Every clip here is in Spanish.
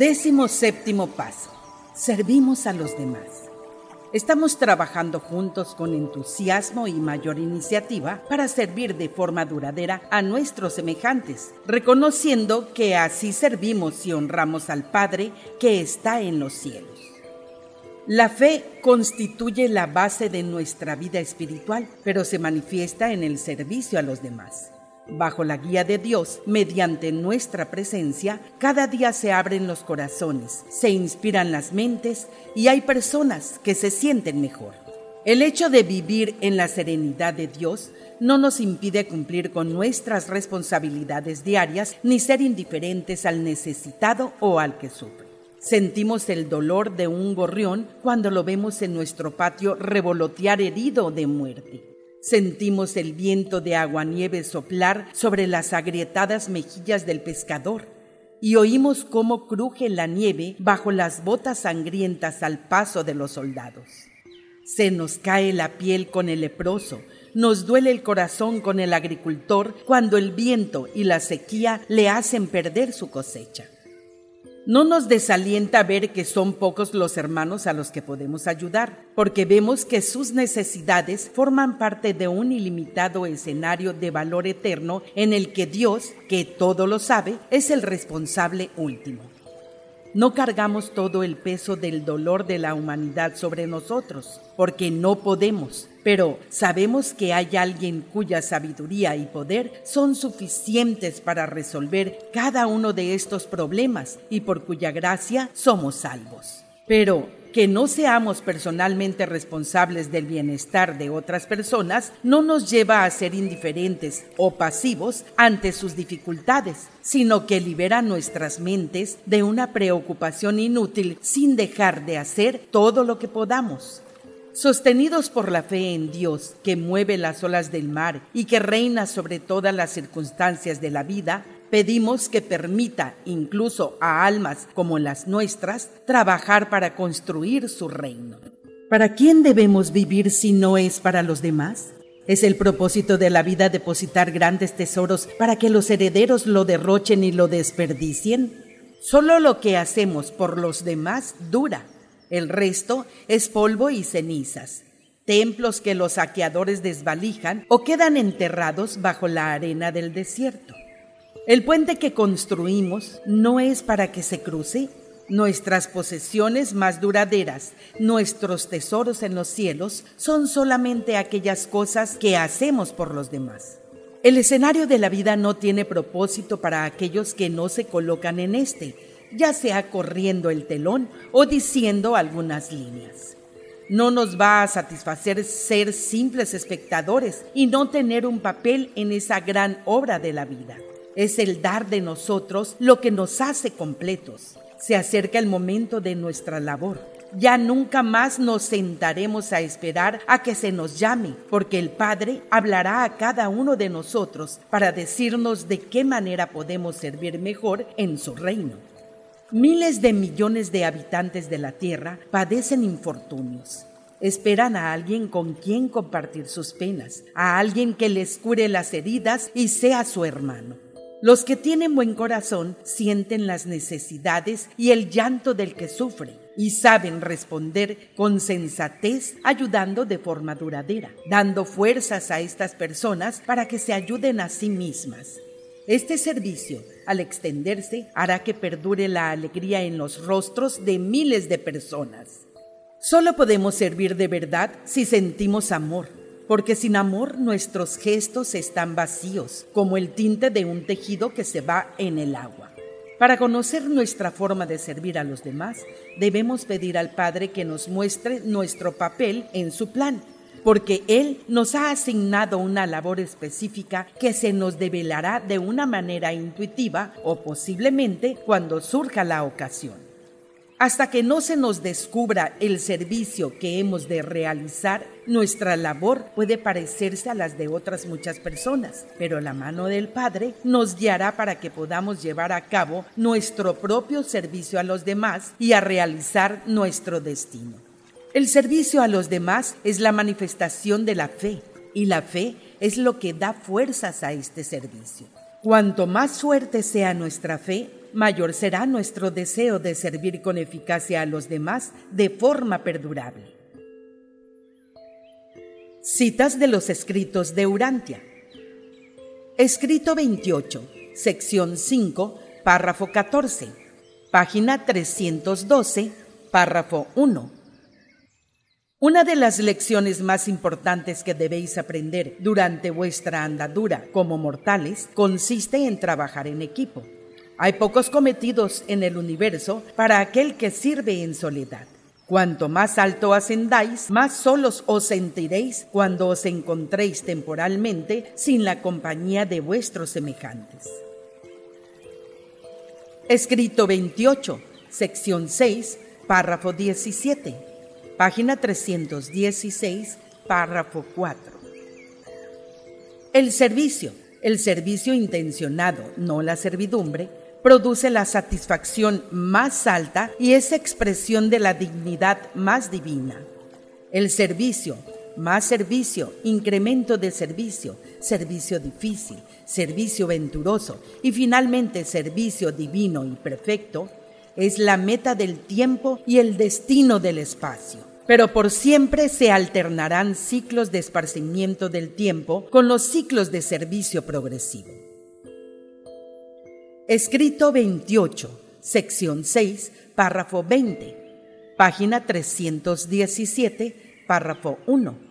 Décimo séptimo paso. Servimos a los demás. Estamos trabajando juntos con entusiasmo y mayor iniciativa para servir de forma duradera a nuestros semejantes, reconociendo que así servimos y honramos al Padre que está en los cielos. La fe constituye la base de nuestra vida espiritual, pero se manifiesta en el servicio a los demás. Bajo la guía de Dios, mediante nuestra presencia, cada día se abren los corazones, se inspiran las mentes y hay personas que se sienten mejor. El hecho de vivir en la serenidad de Dios no nos impide cumplir con nuestras responsabilidades diarias ni ser indiferentes al necesitado o al que sufre. Sentimos el dolor de un gorrión cuando lo vemos en nuestro patio revolotear herido de muerte. Sentimos el viento de aguanieve soplar sobre las agrietadas mejillas del pescador y oímos cómo cruje la nieve bajo las botas sangrientas al paso de los soldados. Se nos cae la piel con el leproso, nos duele el corazón con el agricultor cuando el viento y la sequía le hacen perder su cosecha. No nos desalienta ver que son pocos los hermanos a los que podemos ayudar, porque vemos que sus necesidades forman parte de un ilimitado escenario de valor eterno en el que Dios, que todo lo sabe, es el responsable último. No cargamos todo el peso del dolor de la humanidad sobre nosotros, porque no podemos, pero sabemos que hay alguien cuya sabiduría y poder son suficientes para resolver cada uno de estos problemas y por cuya gracia somos salvos. Pero que no seamos personalmente responsables del bienestar de otras personas no nos lleva a ser indiferentes o pasivos ante sus dificultades, sino que libera nuestras mentes de una preocupación inútil sin dejar de hacer todo lo que podamos. Sostenidos por la fe en Dios, que mueve las olas del mar y que reina sobre todas las circunstancias de la vida, Pedimos que permita, incluso a almas como las nuestras, trabajar para construir su reino. ¿Para quién debemos vivir si no es para los demás? ¿Es el propósito de la vida depositar grandes tesoros para que los herederos lo derrochen y lo desperdicien? Solo lo que hacemos por los demás dura. El resto es polvo y cenizas templos que los saqueadores desvalijan o quedan enterrados bajo la arena del desierto. El puente que construimos no es para que se cruce. Nuestras posesiones más duraderas, nuestros tesoros en los cielos, son solamente aquellas cosas que hacemos por los demás. El escenario de la vida no tiene propósito para aquellos que no se colocan en este, ya sea corriendo el telón o diciendo algunas líneas. No nos va a satisfacer ser simples espectadores y no tener un papel en esa gran obra de la vida. Es el dar de nosotros lo que nos hace completos. Se acerca el momento de nuestra labor. Ya nunca más nos sentaremos a esperar a que se nos llame, porque el Padre hablará a cada uno de nosotros para decirnos de qué manera podemos servir mejor en su reino. Miles de millones de habitantes de la Tierra padecen infortunios. Esperan a alguien con quien compartir sus penas, a alguien que les cure las heridas y sea su hermano. Los que tienen buen corazón sienten las necesidades y el llanto del que sufre y saben responder con sensatez ayudando de forma duradera, dando fuerzas a estas personas para que se ayuden a sí mismas. Este servicio, al extenderse, hará que perdure la alegría en los rostros de miles de personas. Solo podemos servir de verdad si sentimos amor porque sin amor nuestros gestos están vacíos, como el tinte de un tejido que se va en el agua. Para conocer nuestra forma de servir a los demás, debemos pedir al Padre que nos muestre nuestro papel en su plan, porque Él nos ha asignado una labor específica que se nos develará de una manera intuitiva o posiblemente cuando surja la ocasión. Hasta que no se nos descubra el servicio que hemos de realizar, nuestra labor puede parecerse a las de otras muchas personas, pero la mano del Padre nos guiará para que podamos llevar a cabo nuestro propio servicio a los demás y a realizar nuestro destino. El servicio a los demás es la manifestación de la fe y la fe es lo que da fuerzas a este servicio. Cuanto más fuerte sea nuestra fe, mayor será nuestro deseo de servir con eficacia a los demás de forma perdurable. Citas de los escritos de Urantia. Escrito 28, sección 5, párrafo 14, página 312, párrafo 1. Una de las lecciones más importantes que debéis aprender durante vuestra andadura como mortales consiste en trabajar en equipo. Hay pocos cometidos en el universo para aquel que sirve en soledad. Cuanto más alto ascendáis, más solos os sentiréis cuando os encontréis temporalmente sin la compañía de vuestros semejantes. Escrito 28, sección 6, párrafo 17 página 316, párrafo 4. El servicio, el servicio intencionado, no la servidumbre, produce la satisfacción más alta y es expresión de la dignidad más divina. El servicio, más servicio, incremento de servicio, servicio difícil, servicio venturoso y finalmente servicio divino y perfecto, es la meta del tiempo y el destino del espacio pero por siempre se alternarán ciclos de esparcimiento del tiempo con los ciclos de servicio progresivo. Escrito 28, sección 6, párrafo 20, página 317, párrafo 1.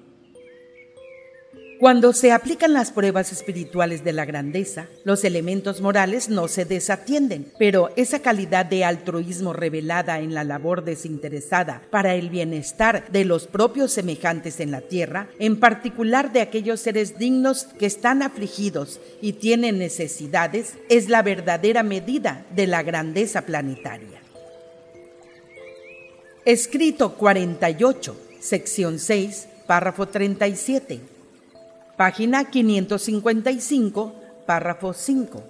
Cuando se aplican las pruebas espirituales de la grandeza, los elementos morales no se desatienden, pero esa calidad de altruismo revelada en la labor desinteresada para el bienestar de los propios semejantes en la tierra, en particular de aquellos seres dignos que están afligidos y tienen necesidades, es la verdadera medida de la grandeza planetaria. Escrito 48, sección 6, párrafo 37 página 555, párrafo 5.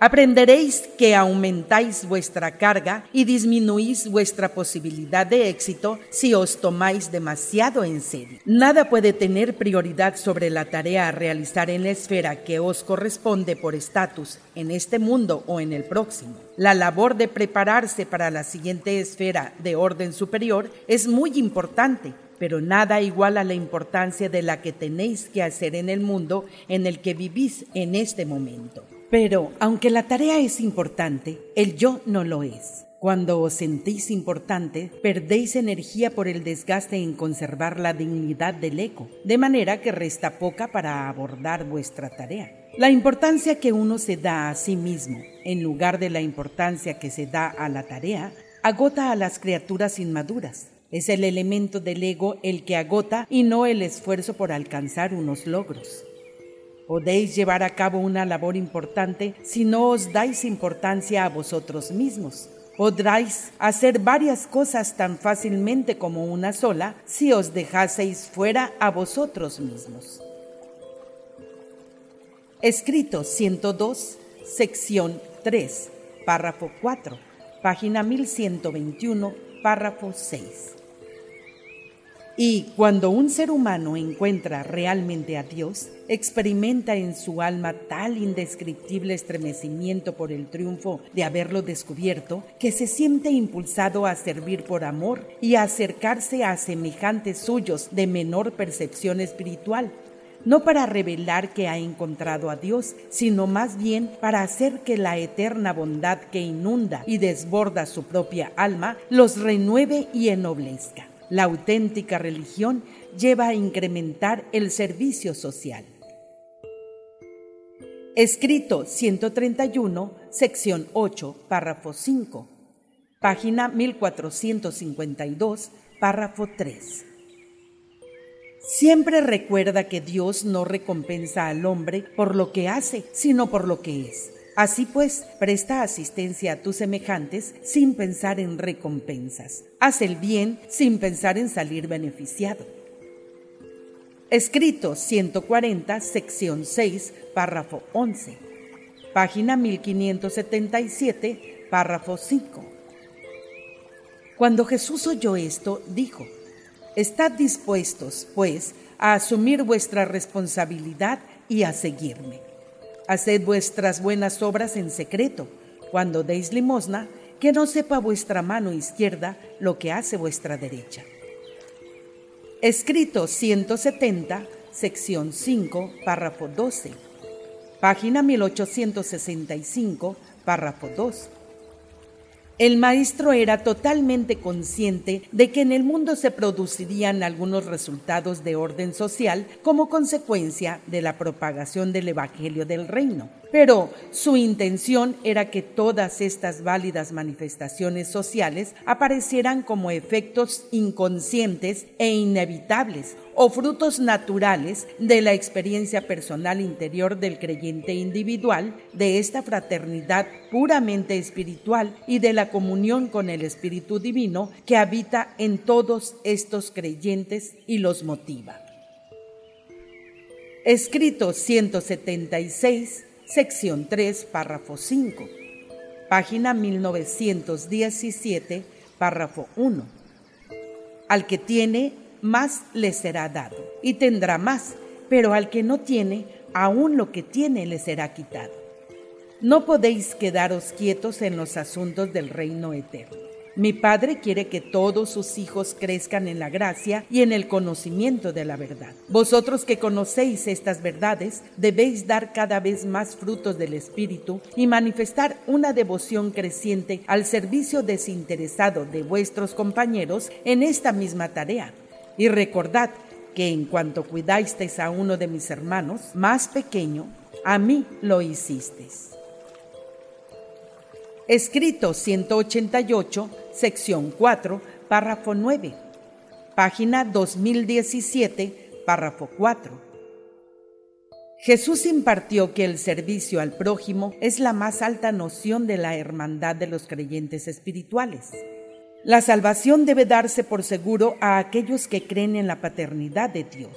Aprenderéis que aumentáis vuestra carga y disminuís vuestra posibilidad de éxito si os tomáis demasiado en serio. Nada puede tener prioridad sobre la tarea a realizar en la esfera que os corresponde por estatus en este mundo o en el próximo. La labor de prepararse para la siguiente esfera de orden superior es muy importante pero nada igual a la importancia de la que tenéis que hacer en el mundo en el que vivís en este momento. Pero, aunque la tarea es importante, el yo no lo es. Cuando os sentís importante, perdéis energía por el desgaste en conservar la dignidad del eco, de manera que resta poca para abordar vuestra tarea. La importancia que uno se da a sí mismo, en lugar de la importancia que se da a la tarea, agota a las criaturas inmaduras es el elemento del ego el que agota y no el esfuerzo por alcanzar unos logros. Podéis llevar a cabo una labor importante si no os dais importancia a vosotros mismos. Podráis hacer varias cosas tan fácilmente como una sola si os dejaseis fuera a vosotros mismos. Escrito 102, sección 3, párrafo 4, página 1121, párrafo 6. Y cuando un ser humano encuentra realmente a Dios, experimenta en su alma tal indescriptible estremecimiento por el triunfo de haberlo descubierto, que se siente impulsado a servir por amor y a acercarse a semejantes suyos de menor percepción espiritual, no para revelar que ha encontrado a Dios, sino más bien para hacer que la eterna bondad que inunda y desborda su propia alma los renueve y ennoblezca. La auténtica religión lleva a incrementar el servicio social. Escrito 131, sección 8, párrafo 5, página 1452, párrafo 3. Siempre recuerda que Dios no recompensa al hombre por lo que hace, sino por lo que es. Así pues, presta asistencia a tus semejantes sin pensar en recompensas. Haz el bien sin pensar en salir beneficiado. Escrito 140, sección 6, párrafo 11. Página 1577, párrafo 5. Cuando Jesús oyó esto, dijo, Estad dispuestos, pues, a asumir vuestra responsabilidad y a seguirme. Haced vuestras buenas obras en secreto, cuando deis limosna, que no sepa vuestra mano izquierda lo que hace vuestra derecha. Escrito 170, sección 5, párrafo 12. Página 1865, párrafo 2. El maestro era totalmente consciente de que en el mundo se producirían algunos resultados de orden social como consecuencia de la propagación del Evangelio del Reino. Pero su intención era que todas estas válidas manifestaciones sociales aparecieran como efectos inconscientes e inevitables o frutos naturales de la experiencia personal interior del creyente individual, de esta fraternidad puramente espiritual y de la comunión con el Espíritu Divino que habita en todos estos creyentes y los motiva. Escrito 176 sección 3, párrafo 5, página 1917, párrafo 1. Al que tiene, más le será dado, y tendrá más, pero al que no tiene, aún lo que tiene le será quitado. No podéis quedaros quietos en los asuntos del reino eterno mi Padre quiere que todos sus hijos crezcan en la gracia y en el conocimiento de la verdad. Vosotros que conocéis estas verdades, debéis dar cada vez más frutos del Espíritu y manifestar una devoción creciente al servicio desinteresado de vuestros compañeros en esta misma tarea. Y recordad que en cuanto cuidasteis a uno de mis hermanos más pequeño, a mí lo hicisteis. Escrito 188 sección 4, párrafo 9, página 2017, párrafo 4. Jesús impartió que el servicio al prójimo es la más alta noción de la hermandad de los creyentes espirituales. La salvación debe darse por seguro a aquellos que creen en la paternidad de Dios.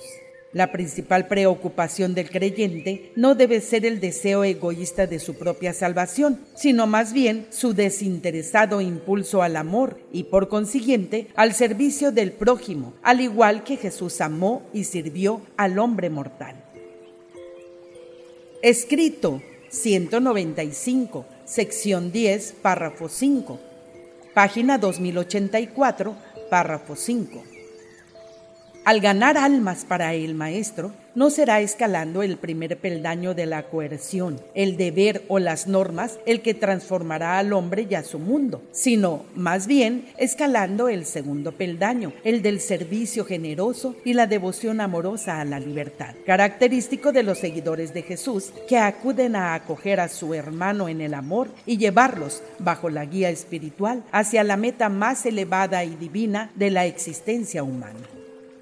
La principal preocupación del creyente no debe ser el deseo egoísta de su propia salvación, sino más bien su desinteresado impulso al amor y por consiguiente al servicio del prójimo, al igual que Jesús amó y sirvió al hombre mortal. Escrito 195, sección 10, párrafo 5, página 2084, párrafo 5. Al ganar almas para el maestro, no será escalando el primer peldaño de la coerción, el deber o las normas el que transformará al hombre y a su mundo, sino más bien escalando el segundo peldaño, el del servicio generoso y la devoción amorosa a la libertad, característico de los seguidores de Jesús que acuden a acoger a su hermano en el amor y llevarlos, bajo la guía espiritual, hacia la meta más elevada y divina de la existencia humana.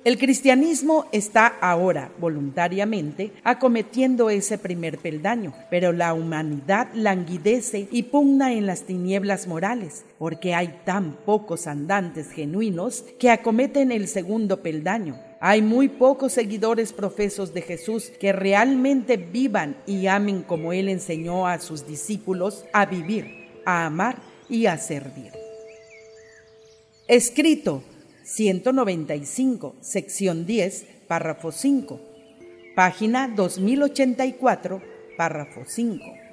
El cristianismo está ahora voluntariamente acometiendo ese primer peldaño, pero la humanidad languidece y pugna en las tinieblas morales, porque hay tan pocos andantes genuinos que acometen el segundo peldaño. Hay muy pocos seguidores profesos de Jesús que realmente vivan y amen como Él enseñó a sus discípulos a vivir, a amar y a servir. Escrito 195, sección 10, párrafo 5. Página 2084, párrafo 5.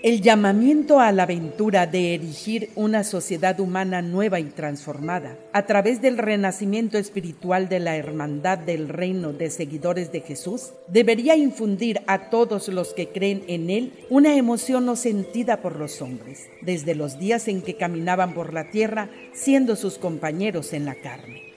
El llamamiento a la aventura de erigir una sociedad humana nueva y transformada a través del renacimiento espiritual de la hermandad del reino de seguidores de Jesús debería infundir a todos los que creen en Él una emoción no sentida por los hombres, desde los días en que caminaban por la tierra siendo sus compañeros en la carne.